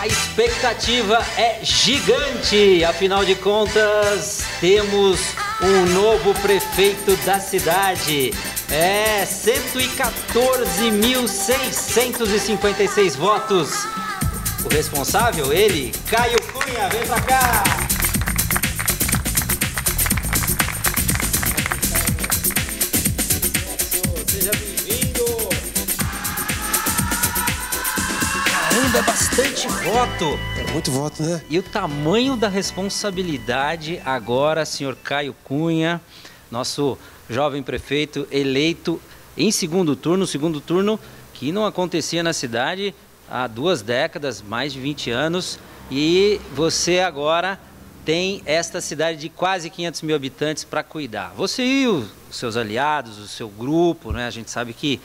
A expectativa é gigante, afinal de contas, temos um novo prefeito da cidade. É 114.656 votos. O responsável, ele, Caio Cunha, vem pra cá. Caramba, é bastante voto. É muito voto, né? E o tamanho da responsabilidade agora, senhor Caio Cunha, nosso jovem prefeito eleito em segundo turno, segundo turno que não acontecia na cidade há duas décadas, mais de 20 anos, e você agora tem esta cidade de quase 500 mil habitantes para cuidar. Você e os seus aliados, o seu grupo, né? A gente sabe que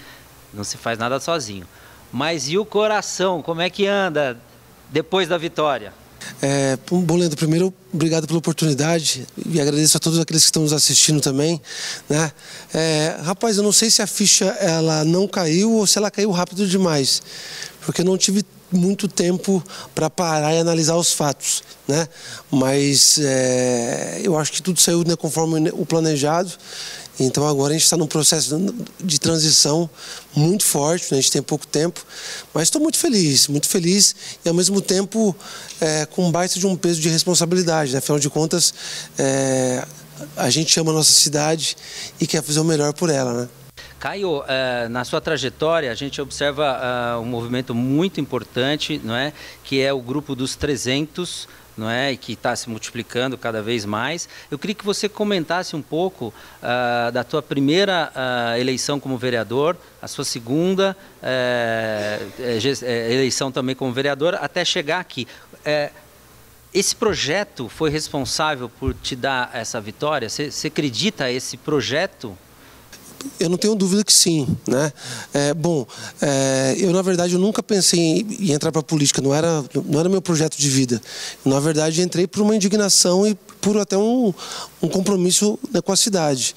não se faz nada sozinho. Mas e o coração? Como é que anda depois da vitória? É, bom, Leandro, primeiro, obrigado pela oportunidade e agradeço a todos aqueles que estão nos assistindo também. Né? É, rapaz, eu não sei se a ficha ela não caiu ou se ela caiu rápido demais, porque eu não tive muito tempo para parar e analisar os fatos, né? Mas é, eu acho que tudo saiu né, conforme o planejado então agora a gente está num processo de transição muito forte, né? a gente tem pouco tempo, mas estou muito feliz, muito feliz e ao mesmo tempo é, com baita de um peso de responsabilidade. Né? Afinal de contas, é, a gente ama a nossa cidade e quer fazer o melhor por ela. Né? Caio, é, na sua trajetória, a gente observa um movimento muito importante, não é? que é o grupo dos 300 não é, e que está se multiplicando cada vez mais. Eu queria que você comentasse um pouco uh, da tua primeira uh, eleição como vereador, a sua segunda uh, eleição também como vereador, até chegar aqui. esse projeto foi responsável por te dar essa vitória? Você acredita esse projeto? Eu não tenho dúvida que sim, né? É, bom, é, eu na verdade eu nunca pensei em, em entrar para a política, não era, não era meu projeto de vida. Na verdade entrei por uma indignação e por até um, um compromisso né, com a cidade,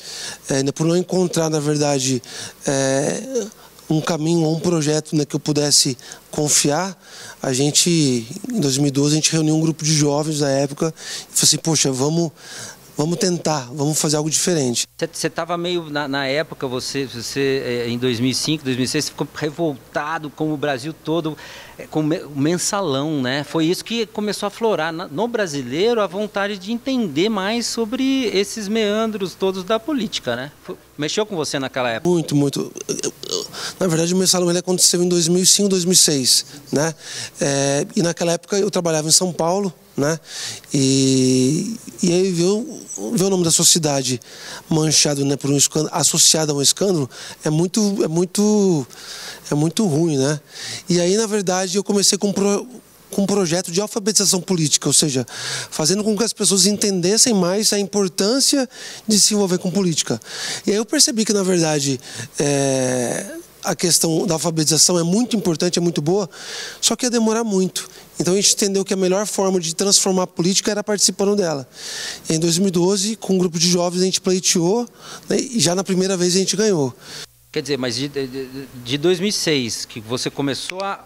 é, por não encontrar na verdade é, um caminho ou um projeto né, que eu pudesse confiar, a gente, em 2012, a gente reuniu um grupo de jovens da época e falou assim, poxa, vamos vamos tentar, vamos fazer algo diferente. Você estava meio, na, na, época, você, você é, em 2005, 2006, você ficou revoltado com o Brasil todo, é, com o mensalão, né? Foi isso que começou a florar no brasileiro a vontade de entender mais sobre esses meandros todos da política, né? Mexeu com você naquela época? Muito, muito. Na verdade, o mensalão ele aconteceu em 2005, 2006, né? É, e naquela época eu trabalhava em São Paulo, né? E, e aí ver, ver o nome da sociedade manchado né, por um escândalo, associado a um escândalo, é muito, é muito, é muito ruim, né? E aí, na verdade, eu comecei com pro, com um projeto de alfabetização política, ou seja, fazendo com que as pessoas entendessem mais a importância de se envolver com política. E aí eu percebi que, na verdade, é, a questão da alfabetização é muito importante, é muito boa, só que ia demorar muito. Então a gente entendeu que a melhor forma de transformar a política era participando dela. Em 2012, com um grupo de jovens, a gente pleiteou né, e já na primeira vez a gente ganhou. Quer dizer, mas de, de, de 2006, que você começou a.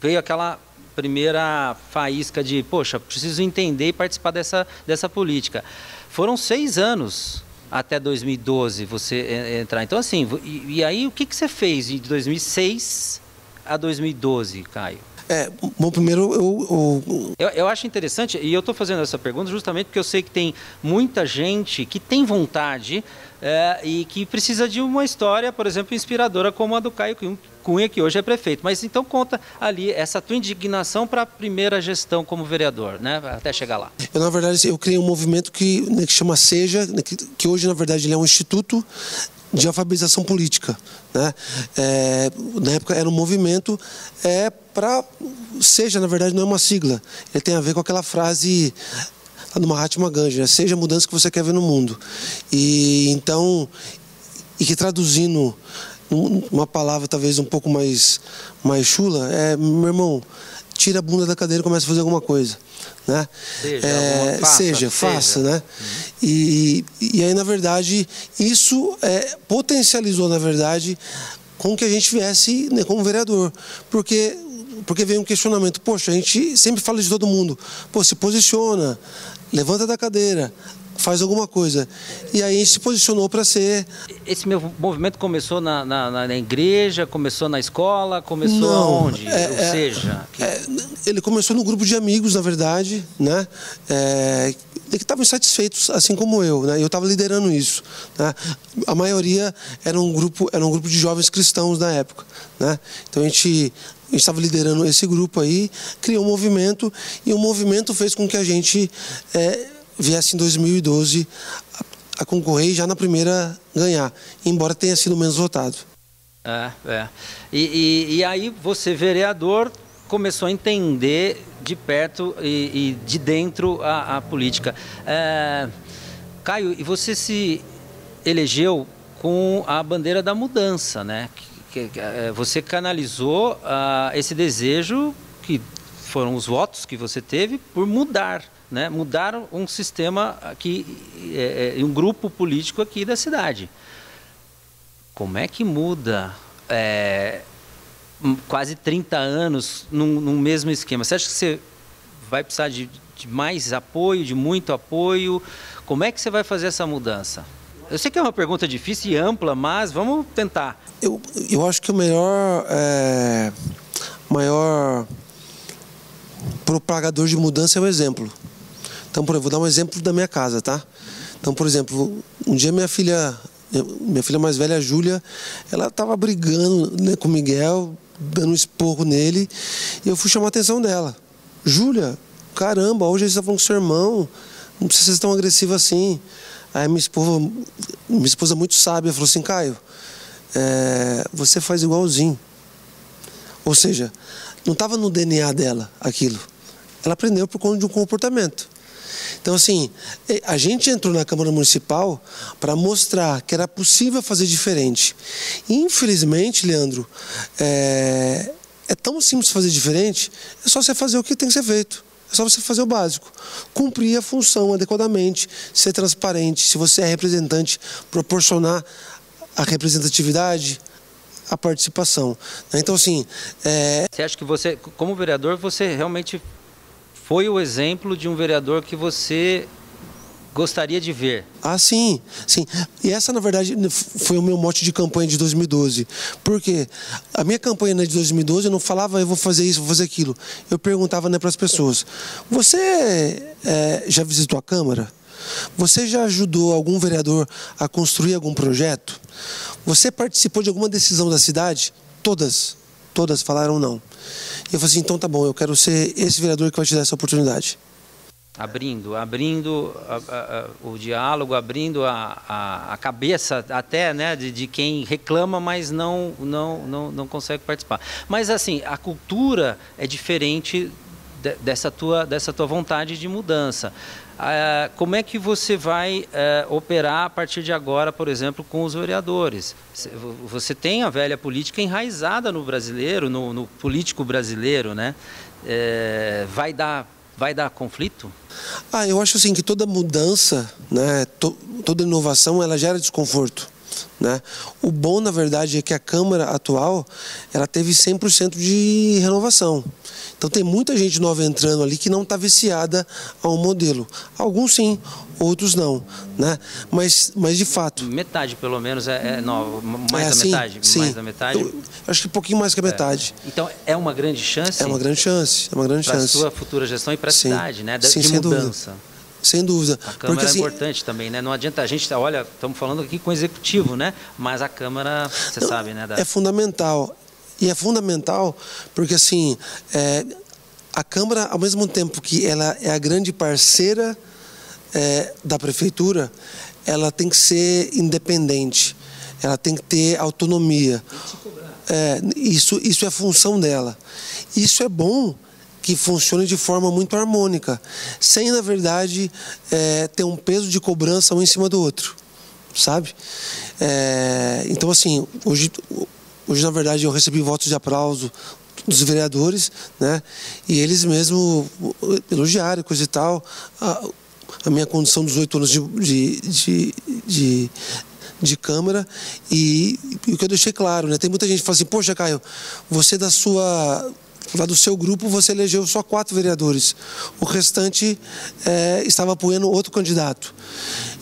veio aquela primeira faísca de, poxa, preciso entender e participar dessa, dessa política. Foram seis anos até 2012 você entrar. Então, assim, e, e aí o que, que você fez de 2006 a 2012, Caio? É, bom, primeiro eu eu... eu. eu, acho interessante, e eu estou fazendo essa pergunta justamente porque eu sei que tem muita gente que tem vontade é, e que precisa de uma história, por exemplo, inspiradora como a do Caio Cunha, que hoje é prefeito. Mas então conta ali essa tua indignação para a primeira gestão como vereador, né? Até chegar lá. Eu, na verdade, eu criei um movimento que, né, que chama Seja, né, que, que hoje, na verdade, ele é um instituto de alfabetização política. Né? É, na época era um movimento é, para. Seja, na verdade, não é uma sigla. Ele tem a ver com aquela frase do Mahatma Gandhi, né? seja a mudança que você quer ver no mundo. E então, e que traduzindo uma palavra talvez um pouco mais, mais chula, é, meu irmão, tira a bunda da cadeira e começa a fazer alguma coisa. Né? Seja, é, faça, seja, faça, né? Uhum. E, e aí, na verdade, isso é, potencializou, na verdade, com que a gente viesse né, como vereador. Porque porque veio um questionamento. Poxa, a gente sempre fala de todo mundo. Pô, se posiciona, levanta da cadeira, faz alguma coisa. E aí a gente se posicionou para ser. Esse meu movimento começou na, na, na, igreja, começou na escola, começou Não, onde? É, Ou é, seja. É, ele começou no grupo de amigos, na verdade, né? É, que estavam insatisfeitos, assim como eu, né? Eu estava liderando isso. Né? A maioria era um grupo, era um grupo de jovens cristãos na época, né? Então a gente estava liderando esse grupo aí, criou um movimento e o movimento fez com que a gente é, viesse em 2012 a, concorrer e já na primeira ganhar, embora tenha sido menos votado. É, é. E, e, e aí você, vereador, começou a entender de perto e, e de dentro a, a política. É, Caio, e você se elegeu com a bandeira da mudança, né? Que, é, você canalizou uh, esse desejo que foram os votos que você teve por mudar né, mudar um sistema aqui, é, é, um grupo político aqui da cidade. Como é que muda é, quase 30 anos num, num, mesmo esquema? Você acha que você vai precisar de, de mais apoio, de muito apoio? Como é que você vai fazer essa mudança? Eu sei que é uma pergunta difícil e ampla, mas vamos tentar. Eu, eu acho que o melhor, é, maior propagador de mudança é o exemplo. Então, por exemplo, vou dar um exemplo da minha casa, tá? Então, por exemplo, um dia minha filha, minha filha mais velha, a Júlia, ela estava brigando né, com o Miguel, dando um esporro nele, e eu fui chamar a atenção dela. Júlia, caramba, hoje eles estavam com seu irmão, não precisa ser tão agressivo assim. Aí minha esposa, minha esposa muito sábia, falou assim, Caio, é, você faz igualzinho. Ou seja, não estava no DNA dela aquilo. Ela aprendeu por conta de um comportamento. Então, assim, a gente entrou na Câmara Municipal para mostrar que era possível fazer diferente. Infelizmente, Leandro, é, é tão simples fazer diferente, é só você fazer o que tem que ser feito. É só você fazer o básico. Cumprir a função adequadamente, ser transparente. Se você é representante, proporcionar a representatividade, a participação. Então, assim. É... Você acha que você, como vereador, você realmente foi o exemplo de um vereador que você gostaria de ver? Ah, sim, sim. E essa, na verdade, foi o meu mote de campanha de 2012. Porque a minha campanha né, de 2012, eu não falava, eu vou fazer isso, vou fazer aquilo. Eu perguntava né, para as pessoas: Você é, já visitou a Câmara? Você já ajudou algum vereador a construir algum projeto? Você participou de alguma decisão da cidade? Todas. Todas falaram não. E eu falei assim, então tá bom, eu quero ser esse vereador que vai te dar essa oportunidade. Abrindo, abrindo a, a, a, o diálogo, abrindo a, cabeça até né, de, de, quem reclama, mas não, não, não, não consegue participar. Mas assim, a cultura é diferente de, dessa, tua, dessa tua vontade de mudança. Ah, como é que você vai eh, operar a partir de agora, por exemplo, com os vereadores? Você tem a velha política enraizada no brasileiro, no, no político brasileiro, né? É, vai dar vai dar conflito? Ah, eu acho assim que toda mudança, né, to, toda inovação, ela gera desconforto. Né? O bom, na verdade, é que a Câmara atual ela teve 100% de renovação. Então tem muita gente nova entrando ali que não está viciada a um modelo. Alguns sim, outros não, né? Mas, mas de fato. Metade, pelo menos, é, é nova. Mais é, da sim, metade? Sim. Mais da metade? Eu, acho que um pouquinho mais que a é. metade. É. Então é uma grande chance? É uma grande chance, é uma grande pra chance. Para a sua futura gestão e para a cidade, né? De, sim, de mudança. Dúvida. Sem dúvida. A Câmara Porque, é assim, importante também, né? Não adianta a gente, olha, estamos falando aqui com o executivo, né? Mas a Câmara, você não, sabe, né? Da... É fundamental. E é fundamental porque, assim, é, a Câmara, ao mesmo tempo que ela é a grande parceira é, da Prefeitura, ela tem que ser independente, ela tem que ter autonomia. É, isso, isso é função dela. Isso é bom que funcione de forma muito harmônica, sem, na verdade, é, ter um peso de cobrança um em cima do outro, sabe? É, então, assim, hoje, hoje, na verdade, eu recebi votos de aplauso dos vereadores, né? E eles mesmo elogiaram, coisa e tal, a, a minha condição dos oito anos de, de, de, de de câmara e, e, o que eu deixei claro, né? Tem muita gente que fala assim, poxa, Caio, você da sua lá do seu grupo você elegeu só quatro vereadores. O restante é, estava apoiando outro candidato.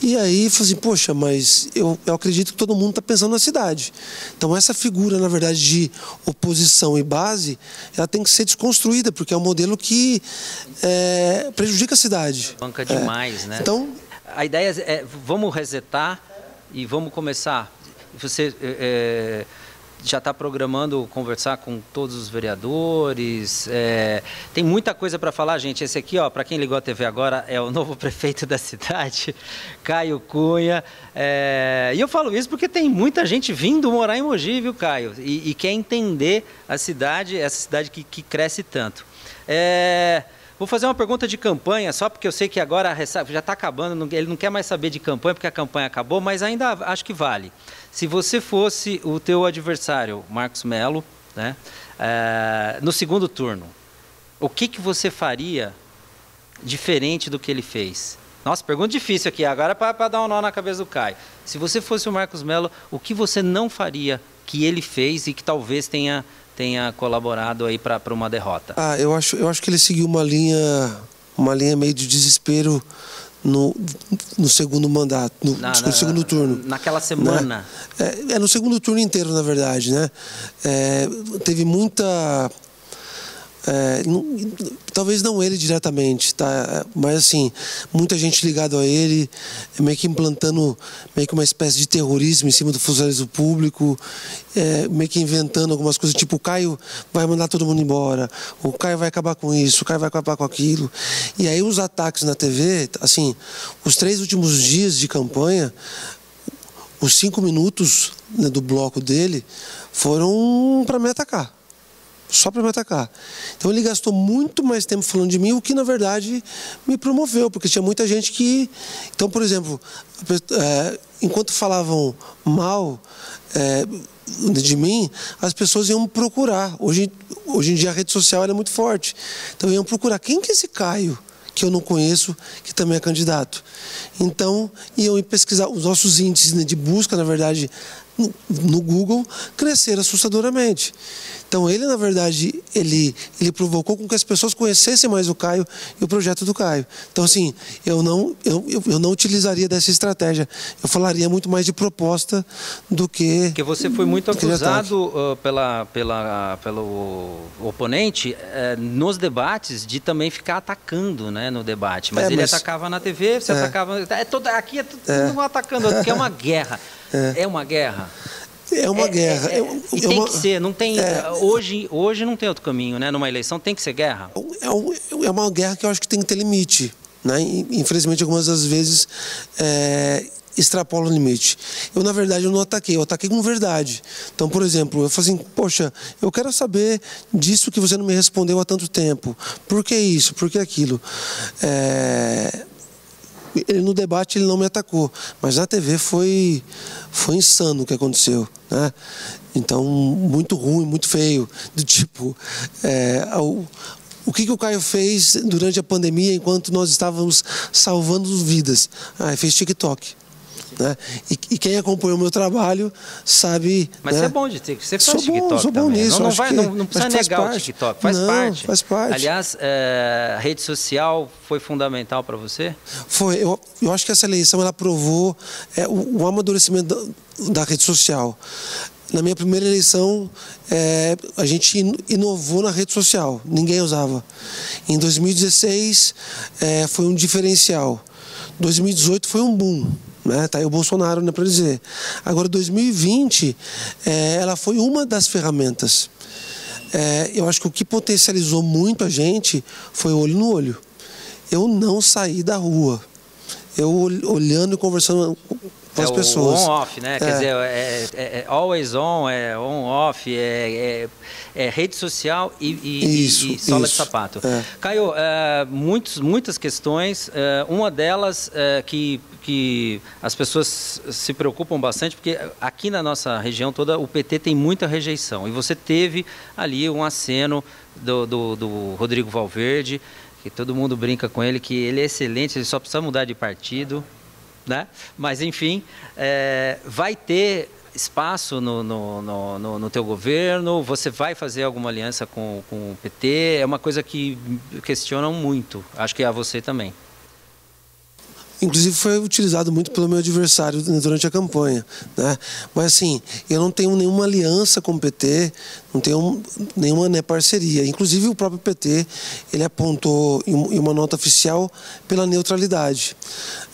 E aí, falei assim, poxa, mas eu, eu acredito que todo mundo está pensando na cidade. Então, essa figura, na verdade, de oposição e base, ela tem que ser desconstruída, porque é um modelo que é, prejudica a cidade. Banca demais, é. né? Então, a ideia é, vamos resetar e vamos começar. Você é, já está programando conversar com todos os vereadores. É, tem muita coisa para falar, gente. Esse aqui, ó, para quem ligou a TV agora, é o novo prefeito da cidade, Caio Cunha. É, e eu falo isso porque tem muita gente vindo morar em Mogi, viu, Caio? E, e quer entender a cidade, essa cidade que, que cresce tanto. É, Vou fazer uma pergunta de campanha, só porque eu sei que agora já está acabando, ele não quer mais saber de campanha porque a campanha acabou, mas ainda acho que vale. Se você fosse o teu adversário, Marcos Melo, né, é, no segundo turno, o que, que você faria diferente do que ele fez? Nossa, pergunta difícil aqui, agora para dar um nó na cabeça do Caio. Se você fosse o Marcos Melo, o que você não faria que ele fez e que talvez tenha tenha colaborado aí para uma derrota? Ah, eu acho, eu acho que ele seguiu uma linha, uma linha meio de desespero no, no segundo mandato, no, na, no segundo turno. Naquela semana. Né? É, é, no segundo turno inteiro, na verdade, né? É, teve muita é, não, talvez não ele diretamente, tá? mas assim, muita gente ligada a ele, meio que implantando meio que uma espécie de terrorismo em cima do funcionalismo público, é, meio que inventando algumas coisas, tipo o Caio vai mandar todo mundo embora, o Caio vai acabar com isso, o Caio vai acabar com aquilo. E aí os ataques na TV, assim, os três últimos dias de campanha, os cinco minutos né, do bloco dele foram para me atacar só para me atacar. Então ele gastou muito mais tempo falando de mim, o que na verdade me promoveu, porque tinha muita gente que. Então, por exemplo, é, enquanto falavam mal é, de mim, as pessoas iam procurar. Hoje, hoje em dia a rede social é muito forte. Então iam procurar quem que é esse Caio que eu não conheço, que também é candidato. Então, iam pesquisar os nossos índices de busca, na verdade, no Google crescer assustadoramente. Então ele, na verdade, ele, ele provocou com que as pessoas conhecessem mais o Caio e o projeto do Caio. Então, assim, eu não, eu, eu não utilizaria dessa estratégia. Eu falaria muito mais de proposta do que. Porque você foi muito acusado uh, pela, pela, pelo oponente uh, nos debates de também ficar atacando né, no debate. Mas é, ele mas... atacava na TV, você é. atacava. É toda, aqui é todo é. atacando, porque é uma guerra. É, é uma guerra. É uma é, guerra. É, é, e tem uma, que ser, não tem. hoje, hoje não tem outro caminho, né? Numa eleição tem que ser guerra. É, uma guerra que eu acho que tem que ter limite. Né? Infelizmente, algumas das vezes é, extrapola o limite. Eu, na verdade, eu não ataquei, eu ataquei com verdade. Então, por exemplo, eu falei assim, poxa, eu quero saber disso que você não me respondeu há tanto tempo. Por que isso? Por que aquilo? É, no debate ele não me atacou, mas na TV foi foi insano o que aconteceu, né? Então muito ruim, muito feio, do tipo é, o, o que, que o Caio fez durante a pandemia enquanto nós estávamos salvando vidas? Ah, fez TikTok. Né? E, e, quem acompanhou o meu trabalho sabe. Mas né? você é bom de TikTok. Você faz sou TikTok. Bom, sou bom também. nisso. Não, não, vai, que, não, não precisa negar parte. o TikTok. Faz não, parte. Faz parte. Aliás, é, a rede social foi fundamental para você? Foi. Eu, eu acho que essa eleição ela provou é, o, o amadurecimento da, da rede social. Na minha primeira eleição, é, a gente inovou na rede social, ninguém usava. Em 2016, é, foi um diferencial. 2018 foi um boom. Né? Tá aí o Bolsonaro né, para dizer. Agora, 2020, é, ela foi uma das ferramentas. É, eu acho que o que potencializou muito a gente foi o olho no olho. Eu não saí da rua. Eu olhando e conversando com é as pessoas. on-off, né? É. Quer dizer, é, é, é, always on, é on-off, é, é, é, rede social e, e, isso, e, e sola isso. de sapato. É. Caio, muitos, muitas questões. uma delas que, que as pessoas se preocupam bastante, porque aqui na nossa região toda o PT tem muita rejeição. E você teve ali um aceno do, do, do Rodrigo Valverde, que todo mundo brinca com ele, que ele é excelente, ele só precisa mudar de partido né? Mas enfim, é, vai ter espaço no, no, no, no, teu governo? Você vai fazer alguma aliança com, com o PT? É uma coisa que questionam muito. Acho que é a você também. Inclusive foi utilizado muito pelo meu adversário durante a campanha. Né? Mas assim, eu não tenho nenhuma aliança com o PT, não tenho nenhuma né, parceria. Inclusive o próprio PT, ele apontou em uma nota oficial pela neutralidade.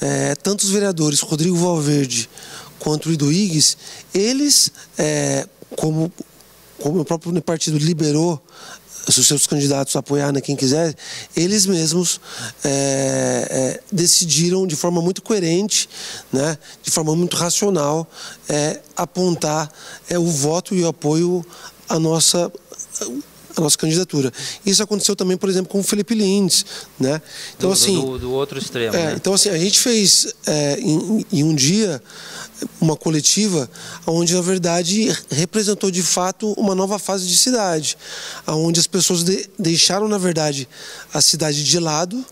É, tanto os vereadores Rodrigo Valverde quanto o Iduígues, eles, é, como, como o próprio partido liberou os seus candidatos a apoiar né, quem quiser, eles mesmos é, é, decidiram de forma muito coerente, né, de forma muito racional, é, apontar é, o voto e o apoio à nossa a nossa candidatura. Isso aconteceu também, por exemplo, com o Felipe Lins, né? Então do, assim, do, do outro extremo. É, né? Então assim, a gente fez é, em, em, um dia uma coletiva onde na verdade representou de fato uma nova fase de cidade, onde as pessoas de, deixaram na verdade a cidade de lado.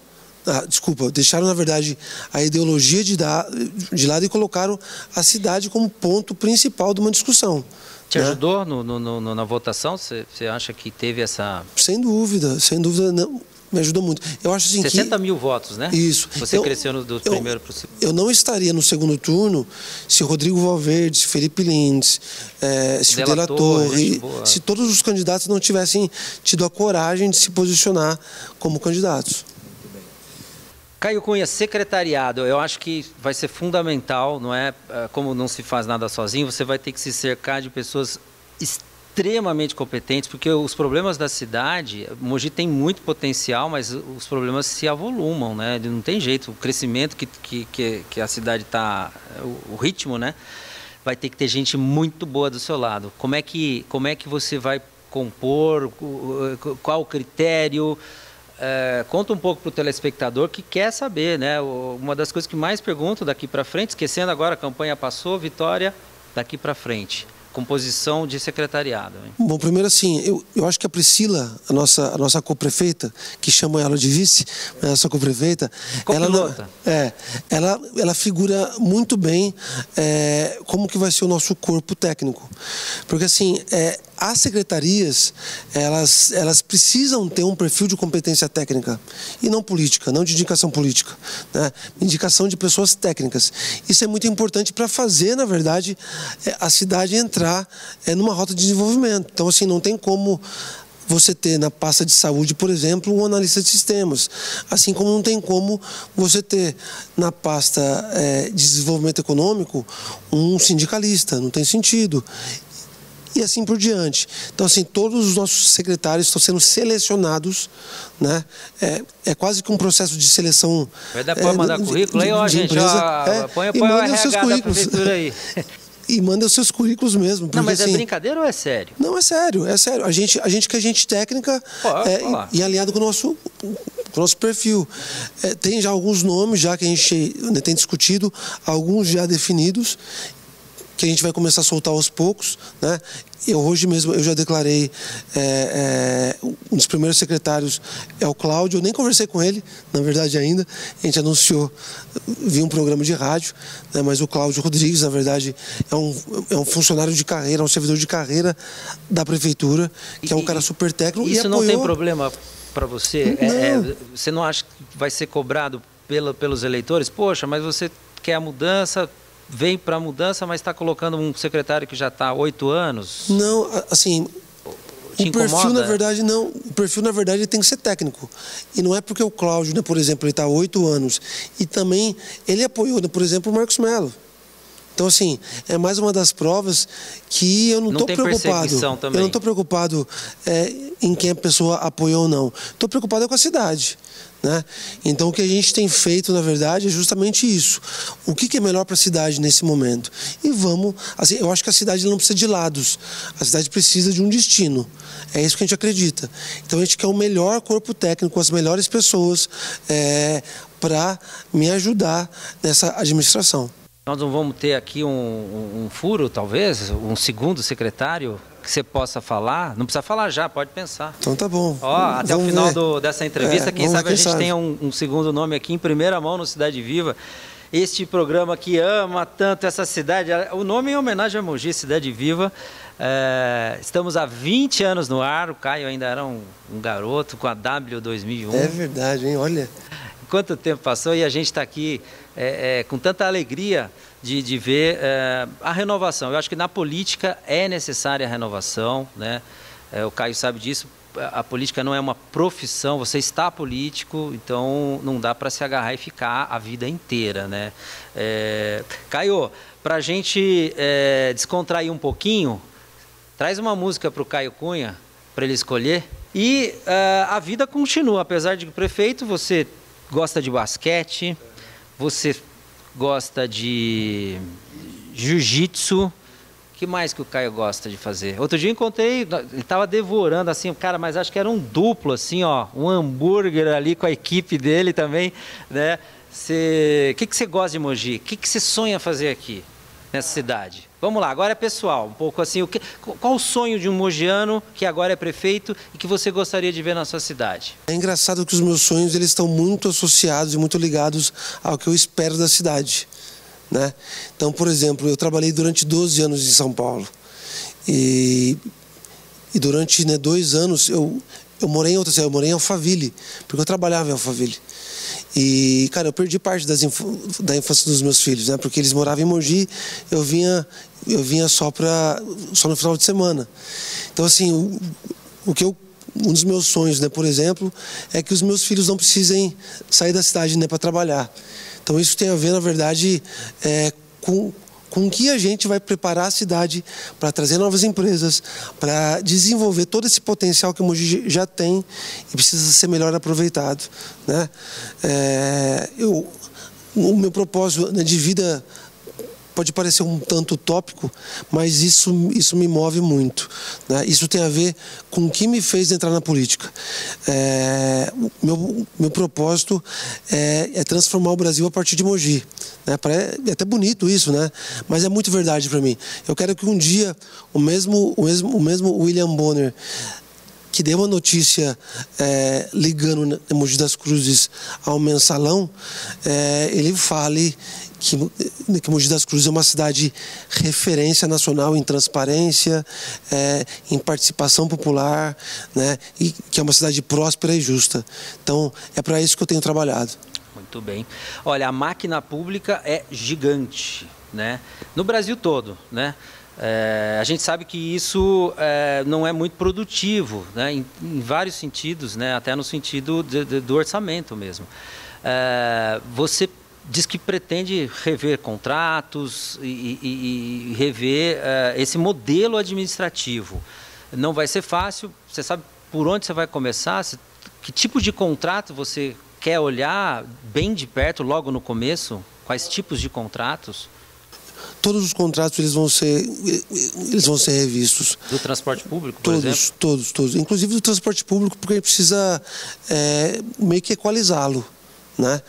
Ah, desculpa, deixaram na verdade a ideologia de, da, de lado e colocaram a cidade como ponto principal de uma discussão. Te né? ajudou no, no, no, na votação? Você, você acha que teve essa. Sem dúvida, sem dúvida. Não, me ajudou muito. Eu acho assim 60 que... mil votos, né? Isso. Você eu, cresceu no, do eu, primeiro para o segundo. Eu não estaria no segundo turno se Rodrigo Valverde, se Felipe Lindes, é, se Dela o Dela Torre, Torre se todos os candidatos não tivessem tido a coragem de se posicionar como candidatos. Caio Cunha, secretariado, eu acho que vai ser fundamental, não é? é? Como não se faz nada sozinho, você vai ter que se cercar de pessoas extremamente competentes, porque os problemas da cidade, Mogi tem muito potencial, mas os problemas se avolumam, né? Não tem jeito, o crescimento que, que, que a cidade está, o, o ritmo, né? Vai ter que ter gente muito boa do seu lado. Como é que, como é que você vai compor? Qual o critério? É, conta um pouco para o telespectador que quer saber, né? Uma das coisas que mais pergunto daqui para frente, esquecendo agora, a campanha passou, vitória daqui para frente composição de secretariado? Hein? Bom, primeiro assim, eu, eu acho que a Priscila, a nossa, a nossa co-prefeita, que chama ela de vice, a nossa co-prefeita, ela, não, é, ela, ela figura muito bem é, como que vai ser o nosso corpo técnico. Porque assim, é, as secretarias, elas, elas precisam ter um perfil de competência técnica e não política, não de indicação política, né? indicação de pessoas técnicas. Isso é muito importante para fazer, na verdade, é, a cidade entrar é, numa rota de desenvolvimento. Então, assim, não tem como você ter na pasta de saúde, por exemplo, um analista de sistemas. Assim como não tem como você ter na pasta é, de desenvolvimento econômico um sindicalista. Não tem sentido e assim por diante. Então, assim, todos os nossos secretários estão sendo selecionados, né? É, é quase que um processo de seleção. Vai dar para é, mandar currículo aí, ó, gente, ó, é, põe, põe o RH seus currículos. aí. e manda os seus currículos mesmo. Porque, não, mas é assim, é brincadeira ou é sério? Não, é sério, é sério. A gente, a gente que a gente técnica é, e, e, alinhado com o nosso, com o nosso perfil. É, tem já alguns nomes já que a gente né, tem discutido, alguns já definidos, que a gente vai começar a soltar aos poucos. Né? Eu, hoje mesmo eu já declarei é, é, um dos primeiros secretários é o Cláudio. Eu nem conversei com ele, na verdade ainda. A gente anunciou via um programa de rádio, né? mas o Cláudio Rodrigues, na verdade, é um, é um funcionário de carreira, um servidor de carreira da prefeitura, que é um cara super técnico. Isso e apoiou... não tem problema para você? É, não. É, você não acha que vai ser cobrado pela, pelos eleitores? Poxa, mas você quer a mudança, vem para a mudança, mas está colocando um secretário que já está há oito anos? Não, assim, o perfil na verdade não, o perfil na verdade tem que ser técnico e não é porque o Cláudio, né, por exemplo, ele está há oito anos e também ele apoiou, né, por exemplo, o Marcos Melo. Então, assim, é mais uma das provas que eu não estou preocupado. Eu não estou preocupado é, em quem a pessoa apoiou ou não. Estou preocupado com a cidade. Né? Então, o que a gente tem feito, na verdade, é justamente isso. O que, que é melhor para a cidade nesse momento? E vamos. Assim, eu acho que a cidade não precisa de lados. A cidade precisa de um destino. É isso que a gente acredita. Então, a gente quer o melhor corpo técnico, as melhores pessoas é, para me ajudar nessa administração. Nós não vamos ter aqui um, um, um, furo, talvez, um segundo secretário que você possa falar. Não precisa falar já, pode pensar. Então tá bom. Ó, até vamos o final do, dessa entrevista, é, quem sabe a gente sabe. tenha um, um, segundo nome aqui em primeira mão no Cidade Viva. este programa que ama tanto essa cidade. O nome é em homenagem a Mogi, Cidade Viva. É, estamos há 20 anos no ar. O Caio ainda era um, um garoto com a W 2001. É verdade, hein? Olha. Quanto tempo passou e a gente está aqui é, é, com tanta alegria de, de ver é, a renovação. Eu acho que na política é necessária a renovação, né? É, o Caio sabe disso. A política não é uma profissão, você está político, então não dá para se agarrar e ficar a vida inteira, né? É, Caio, para a gente é, descontrair um pouquinho, traz uma música para o Caio Cunha, para ele escolher. E uh, a vida continua, apesar de prefeito, você gosta de basquete, você gosta de jiu-jitsu. Que mais que o Caio gosta de fazer? Outro dia eu encontrei, ele estava devorando assim, cara, mas acho que era um duplo assim, ó, um hambúrguer ali com a equipe dele também, né? O que, que você gosta de Mogi? O que, que você sonha fazer aqui nessa cidade? Vamos lá, agora é pessoal, um pouco assim, o que, qual o sonho de um mogiano que agora é prefeito e que você gostaria de ver na sua cidade? É engraçado que os meus sonhos eles estão muito associados e muito ligados ao que eu espero da cidade. Né? Então, por exemplo, eu trabalhei durante 12 anos em São Paulo. E, e durante né, dois anos eu, eu morei em eu morei em Alphaville, porque eu trabalhava em Alphaville. E, cara, eu perdi parte das da infância dos meus filhos, né? Porque eles moravam em Mogi, eu vinha, eu vinha só, pra, só no final de semana. Então, assim, o, o que eu um dos meus sonhos, né, por exemplo, é que os meus filhos não precisem sair da cidade né, para trabalhar. Então isso tem a ver, na verdade, é, com, com que a gente vai preparar a cidade para trazer novas empresas, para desenvolver todo esse potencial que o Mogi já tem e precisa ser melhor aproveitado. Né? É, eu, o meu propósito né, de vida pode parecer um tanto utópico, mas isso, isso me move muito. Né? Isso tem a ver com o que me fez entrar na política. É, meu, meu propósito é, é, transformar o Brasil a partir de Mogi. Né? É até bonito isso, né? mas é muito verdade para mim. Eu quero que um dia o mesmo, o mesmo, o mesmo William Bonner que deu uma notícia é, ligando Mogi das Cruzes ao mensalão, é, ele fale que, que Mogi das Cruzes é uma cidade referência nacional em transparência, é, em participação popular, né, e que é uma cidade próspera e justa. Então, é para isso que eu tenho trabalhado. Muito bem. Olha, a máquina pública é gigante, né? No Brasil todo, né? É, a gente sabe que isso é, não é muito produtivo, né? Em, em, vários sentidos, né? Até no sentido de, de, do orçamento mesmo. É, você diz que pretende rever contratos e, e, e rever uh, esse modelo administrativo. Não vai ser fácil. Você sabe por onde você vai começar? Que tipo de contrato você quer olhar bem de perto logo no começo? Quais tipos de contratos? Todos os contratos eles vão ser eles vão ser revistos. Do transporte público, todos, exemplo? Todos, todos. Inclusive do transporte público, porque a gente precisa é, meio que equalizá-lo. Né?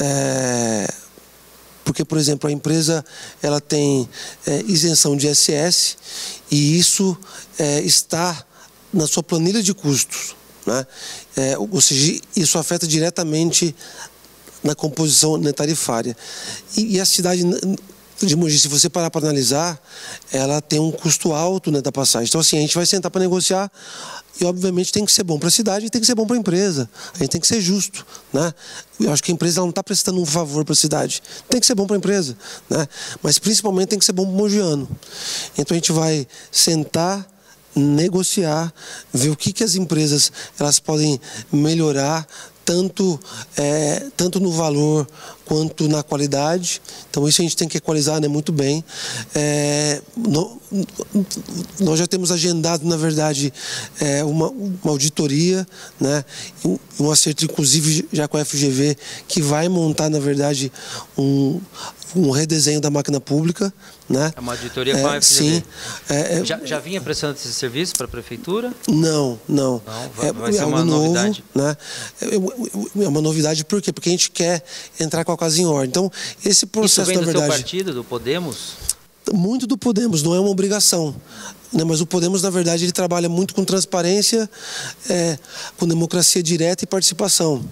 É, porque, por exemplo, a empresa ela tem é, isenção de ISS e isso é, está na sua planilha de custos. Né? É, ou seja, isso afeta diretamente na composição tarifária. E, e a cidade de Mogi, se você parar para analisar, ela tem um custo alto né, da passagem. Então, assim, a gente vai sentar para negociar e, obviamente, tem que ser bom para a cidade e tem que ser bom para a empresa. A gente tem que ser justo. Né? Eu acho que a empresa não está prestando um favor para a cidade. Tem que ser bom para a empresa. Né? Mas, principalmente, tem que ser bom para o mogiano. Então, a gente vai sentar negociar, ver o que, que as empresas elas podem melhorar tanto, é, tanto no valor quanto na qualidade. Então isso a gente tem que equalizar né, muito bem. É, no, nós já temos agendado, na verdade, é, uma, uma auditoria, né, um acerto inclusive já com a FGV, que vai montar, na verdade, um, um redesenho da máquina pública. Né? É uma auditoria com a FGV? Sim. É, é, já, já, vinha prestando esse serviço para a prefeitura? Não, não. não vai, vai ser uma novo, novidade? Né? É uma novidade por quê? Porque a gente quer entrar com a casa em ordem. Então, esse processo, Isso vem na verdade... do seu partido, do Podemos? Muito do Podemos, não é uma obrigação. né, mas o Podemos, na verdade, ele trabalha muito com transparência, é, com democracia direta e participação.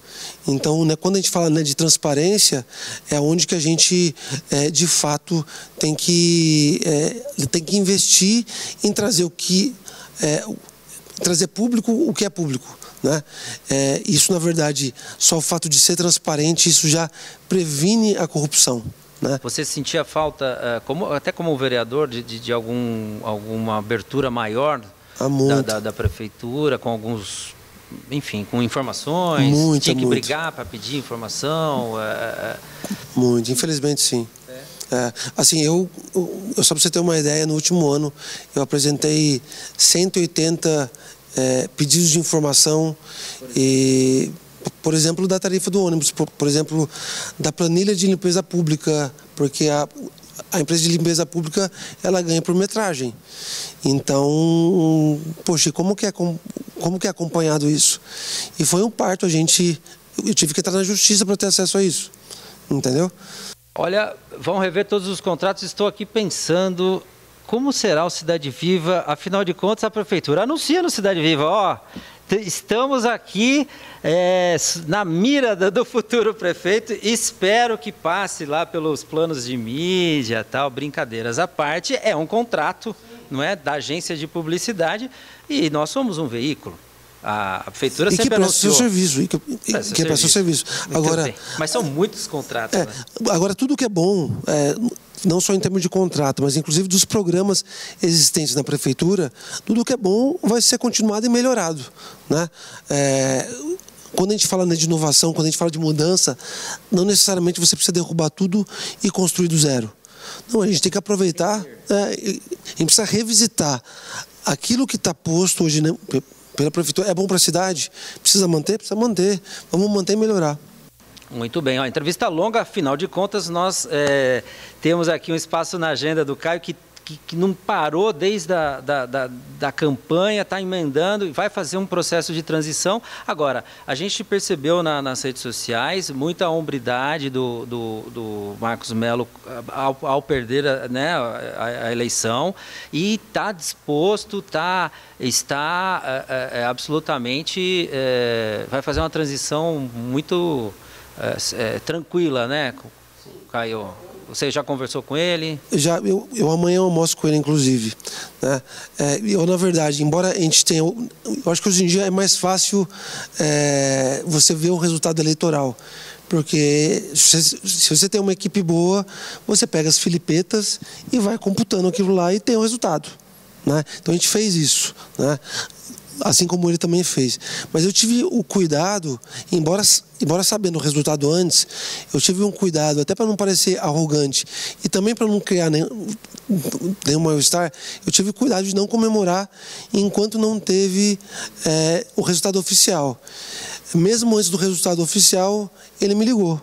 Então, né, quando a gente fala né, de transparência, é onde que a gente, é, de fato, tem que, é, tem que investir em trazer o que é, trazer público o que é público. Né? É, isso, na verdade, só o fato de ser transparente, isso já previne a corrupção. Né? Você sentia falta, é, como, até como vereador, de, de, de algum, alguma abertura maior da, da, da, prefeitura, com alguns, enfim, com informações? Muito, Tinha que muito. brigar para pedir informação? É, é... Muito, infelizmente sim. É, assim, eu, eu, só para você ter uma ideia, no último ano eu apresentei 180 é, pedidos de informação e, por exemplo, da tarifa do ônibus, por, por exemplo, da planilha de limpeza pública, porque a, a empresa de limpeza pública ela ganha por metragem. Então, poxa, como que é como que é acompanhado isso? E foi um parto, a gente eu tive que entrar na justiça para ter acesso a isso. Entendeu? Olha, vão rever todos os contratos. Estou aqui pensando como será o Cidade Viva. Afinal de contas, a prefeitura anuncia no Cidade Viva, ó, estamos aqui é, na mira do futuro prefeito. Espero que passe lá pelos planos de mídia, tal. Brincadeiras à parte, é um contrato, não é, da agência de publicidade e nós somos um veículo. A prefeitura e sempre que presta seu serviço, e que, presta que presta seu serviço. Agora, bem. Mas são muitos contratos. É, né? Agora, tudo que é bom, é, não só em termos de contrato, mas inclusive dos programas existentes na prefeitura, tudo que é bom vai ser continuado e melhorado. Né? É, quando a gente fala né, de inovação, quando a gente fala de mudança, não necessariamente você precisa derrubar tudo e construir do zero. Não, a gente tem que aproveitar, é, a gente precisa revisitar aquilo que está posto hoje né, pela prefeitura. É bom para a cidade? Precisa manter? Precisa manter. Vamos manter e melhorar. Muito bem, ó, entrevista longa, afinal de contas, nós é, temos aqui um espaço na agenda do Caio que, que, que não parou desde a da, da, da campanha, está emendando e vai fazer um processo de transição. Agora, a gente percebeu na, nas redes sociais muita hombridade do, do, do Marcos Melo ao, ao perder né, a, a, eleição e está disposto, tá, está é, é, absolutamente, é, vai fazer uma transição muito tranquila, né, Caio? Você já conversou com ele? Já, eu, eu amanhã almoço com ele, inclusive. Né? É, eu, na verdade, embora a gente tenha. Eu acho que hoje em dia é mais fácil é, você ver o resultado eleitoral. Porque se, se você tem uma equipe boa, você pega as filipetas e vai computando aquilo lá e tem o resultado. Né? Então a gente fez isso. Né? Assim como ele também fez. Mas eu tive o cuidado, embora, embora sabendo o resultado antes, eu tive um cuidado, até para não parecer arrogante e também para não criar nenhum, nenhum mal-estar, eu tive cuidado de não comemorar enquanto não teve é, o resultado oficial. Mesmo antes do resultado oficial, ele me ligou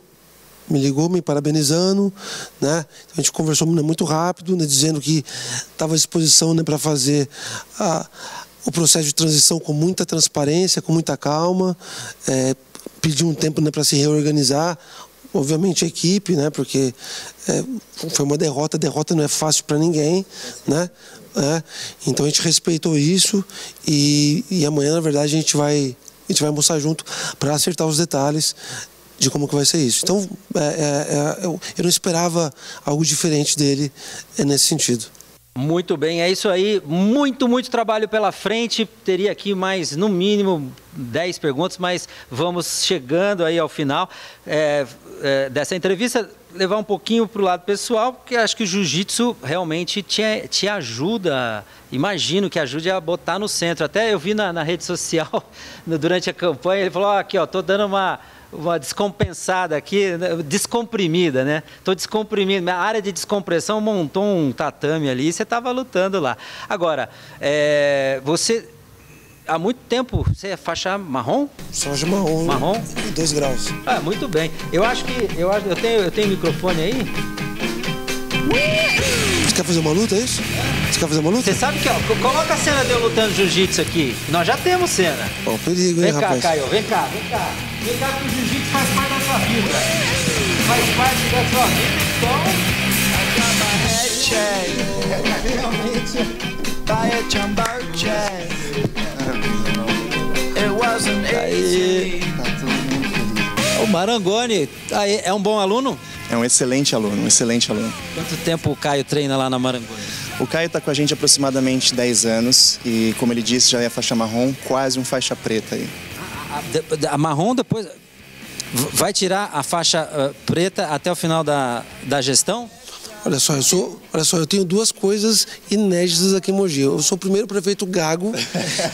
me ligou me parabenizando, né? A gente conversou muito rápido, né? dizendo que estava à disposição né, para fazer a, o processo de transição com muita transparência, com muita calma, é, pediu um tempo né, para se reorganizar, obviamente a equipe, né, porque é, foi uma derrota, derrota não é fácil para ninguém, né, é, então a gente respeitou isso e, e amanhã na verdade a gente vai a gente vai almoçar junto para acertar os detalhes de como que vai ser isso. Então é, é, é eu, eu não esperava algo diferente dele nesse sentido. Muito bem, é isso aí. Muito, muito trabalho pela frente. Teria aqui mais, no mínimo, 10 perguntas, mas vamos chegando aí ao final é, é, dessa entrevista. Levar um pouquinho para o lado pessoal, porque acho que o jiu-jitsu realmente te, te ajuda, imagino que ajude a botar no centro. Até eu vi na, na rede social, durante a campanha, ele falou: aqui, ó, tô dando uma uma descompensada aqui, né, descomprimida, né? Estou descomprimindo. Minha área de descompressão montou um tatame ali e você estava lutando lá. Agora, é, você. Há muito tempo você é faixa marrom? Faixa marrom. Marrom? Dois graus. Ah, muito bem. Eu acho que. Eu, acho, eu, tenho, eu tenho microfone aí? Você quer fazer uma luta, é isso? Você quer fazer uma luta? Você sabe que, ó, coloca a cena de eu lutando jiu-jitsu aqui. Nós já temos cena. Ó, perigo, hein, vem rapaz? Vem cá, Caio, vem cá, vem cá. Vem cá que o jiu-jitsu faz parte da sua vida. Faz parte da sua vida, então... Realmente... by a jumbo jet. It wasn't easy. Marangoni é um bom aluno? É um excelente aluno, um excelente aluno. Quanto tempo o Caio treina lá na Marangoni? O Caio está com a gente aproximadamente 10 anos e, como ele disse, já é faixa marrom, quase um faixa preta aí. A, a, a marrom depois vai tirar a faixa uh, preta até o final da, da gestão? Olha só, eu sou, olha só, eu tenho duas coisas inéditas aqui em Mogi. Eu sou o primeiro prefeito gago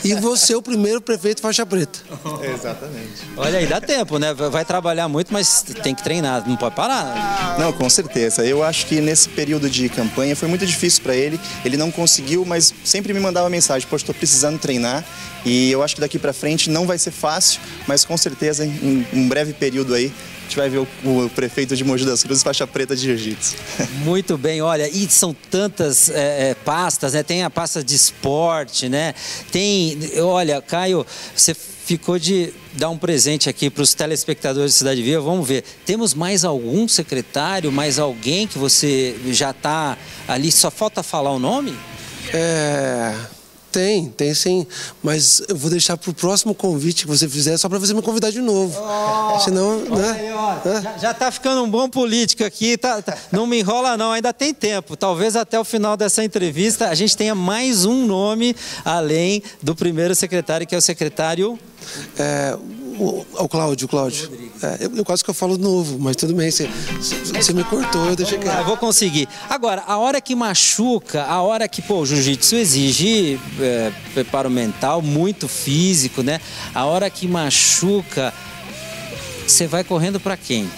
e você é o primeiro prefeito faixa preta. Exatamente. Olha aí, dá tempo, né? Vai trabalhar muito, mas tem que treinar, não pode parar. Não, com certeza. Eu acho que nesse período de campanha foi muito difícil para ele. Ele não conseguiu, mas sempre me mandava mensagem: "Poxa, estou precisando treinar". E eu acho que daqui para frente não vai ser fácil, mas com certeza em um breve período aí a gente vai ver o, o, prefeito de Mogi das Cruzes faixa preta de jiu-jitsu. Muito bem, olha, e são tantas é, é, pastas, né? Tem a pasta de esporte, né? Tem, olha, Caio, você ficou de dar um presente aqui para os telespectadores de Cidade Viva. Vamos ver. Temos mais algum secretário, mais alguém que você já está ali? Só falta falar o nome? É. Tem, tem sim. Mas eu vou deixar para o próximo convite que você fizer, só para você me convidar de novo. Oh, Senão, né? Aí, ó, já, já tá ficando um bom político aqui. Tá, tá, não me enrola, não, ainda tem tempo. Talvez até o final dessa entrevista a gente tenha mais um nome além do primeiro secretário, que é o secretário. É, o, o Cláudio, Cláudio. É, eu, eu, quase que eu falo novo, mas tudo bem, você, você me cortou, eu deixei quieto. Ah, vou conseguir. Agora, a hora que machuca, a hora que, pô, o jiu-jitsu exige é, preparo mental, muito físico, né? A hora que machuca, você vai correndo para quem?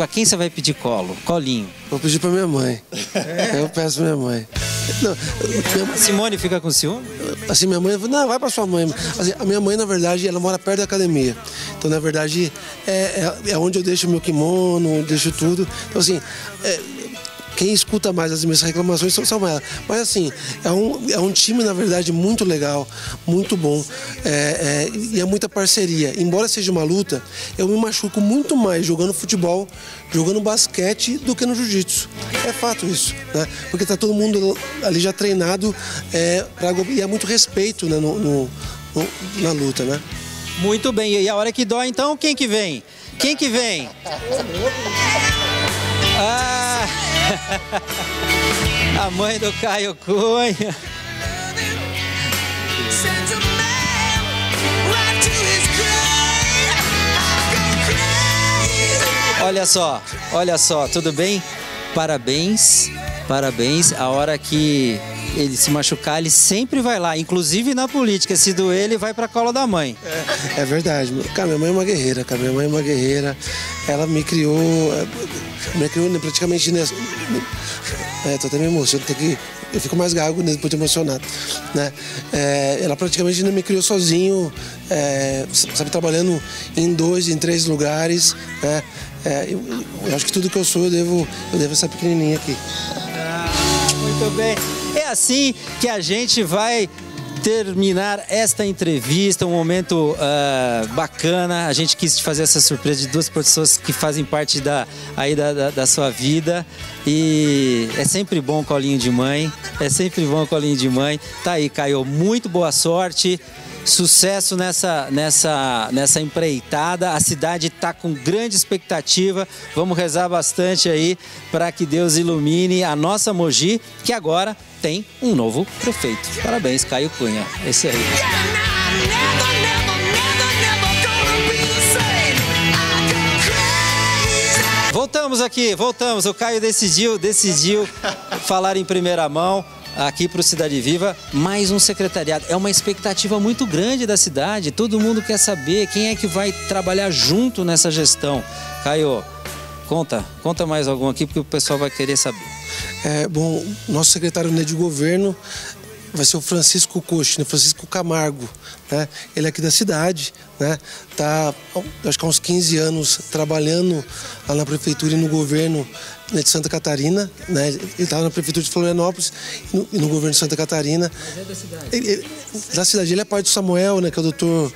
Para quem você vai pedir colo? Colinho? Vou pedir para minha mãe. É. Eu peço pra minha mãe. Não, minha... Simone fica com ciúme? Assim, minha mãe não, vai para sua mãe. Assim, a minha mãe, na verdade, ela mora perto da academia. Então, na verdade, é, é, é onde eu deixo meu kimono, deixo tudo. Então, assim, é, quem escuta mais as minhas reclamações são, ela. Mas assim, é um, é um time, na verdade, muito legal, muito bom. É, é, e é muita parceria. Embora seja uma luta, eu me machuco muito mais jogando futebol, jogando basquete do que no jiu-jitsu. É fato isso, né? Porque tá todo mundo ali já treinado é, pra, e é muito respeito né, no, no, no, na luta, né? Muito bem. E a hora que dói, então, quem que vem? Quem que vem? Ah! A mãe do Caio Cunha. Olha só, olha só, tudo bem? Parabéns, parabéns. A hora que ele se machucar, ele sempre vai lá, inclusive na política. Se doer, ele vai pra cola da mãe. É, é verdade. Cara, minha mãe é uma guerreira, cara. Minha mãe é uma guerreira. Ela me criou. É, me criou praticamente nessa. É, tô até me emocionando, que. Eu fico mais gago depois de emocionado. Né? É, ela praticamente me criou sozinho, é, sabe, trabalhando em dois, em três lugares. Né? É, eu, eu, acho que tudo que eu sou eu devo, eu devo essa pequenininha aqui. Ah, muito bem. É assim que a gente vai terminar esta entrevista, um momento uh, bacana. A gente quis fazer essa surpresa de duas pessoas que fazem parte da, aí da, da, da, sua vida. E é sempre bom colinho de mãe. É sempre bom colinho de mãe. Tá aí, Caio. Muito boa sorte. Sucesso nessa, nessa, nessa empreitada. A cidade está com grande expectativa. Vamos rezar bastante aí para que Deus ilumine a nossa Mogi, que agora tem um novo prefeito. Parabéns, Caio Cunha. Esse aí. Voltamos aqui, voltamos. O Caio decidiu, decidiu falar em primeira mão aqui para o Cidade Viva, mais um secretariado. É uma expectativa muito grande da cidade. Todo mundo quer saber quem é que vai trabalhar junto nessa gestão. Caio, conta, conta mais algum aqui porque o pessoal vai querer saber. É, bom, nosso secretário né, de governo vai ser o Francisco Coxo, né? Francisco Camargo, né? Ele é aqui da cidade, né? Tá, acho que há uns 15 anos trabalhando lá na prefeitura e no governo né, de Santa Catarina, né? Ele estava na prefeitura de Florianópolis e no, e no, governo de Santa Catarina. Mas é da cidade. Ele, ele, da cidade, ele é pai do Samuel, né? Que é o doutor,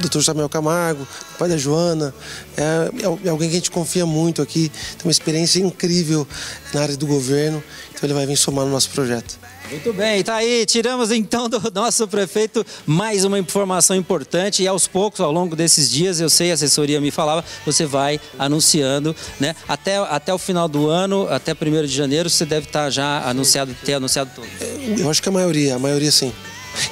doutor Samuel Camargo, pai da Joana. É, é, alguém que a gente confia muito aqui, tem uma experiência incrível na área do governo, então ele vai vir somar no nosso projeto. Muito bem, tá aí. Tiramos então do nosso prefeito mais uma informação importante e aos poucos, ao longo desses dias, eu sei, a assessoria me falava, você vai anunciando, né? Até, até o final do ano, até 1 de janeiro, você deve estar já anunciado, ter anunciado tudo. Eu acho que a maioria, a maioria sim.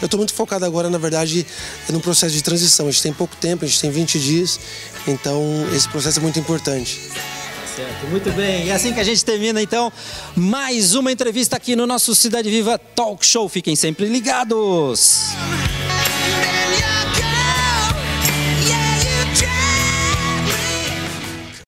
Eu estou muito focado agora, na verdade, no processo de transição. A gente tem pouco tempo, a gente tem 20 dias, então esse processo é muito importante. Certo, muito bem. E assim que a gente termina, então, mais uma entrevista aqui no nosso Cidade Viva Talk Show. Fiquem sempre ligados.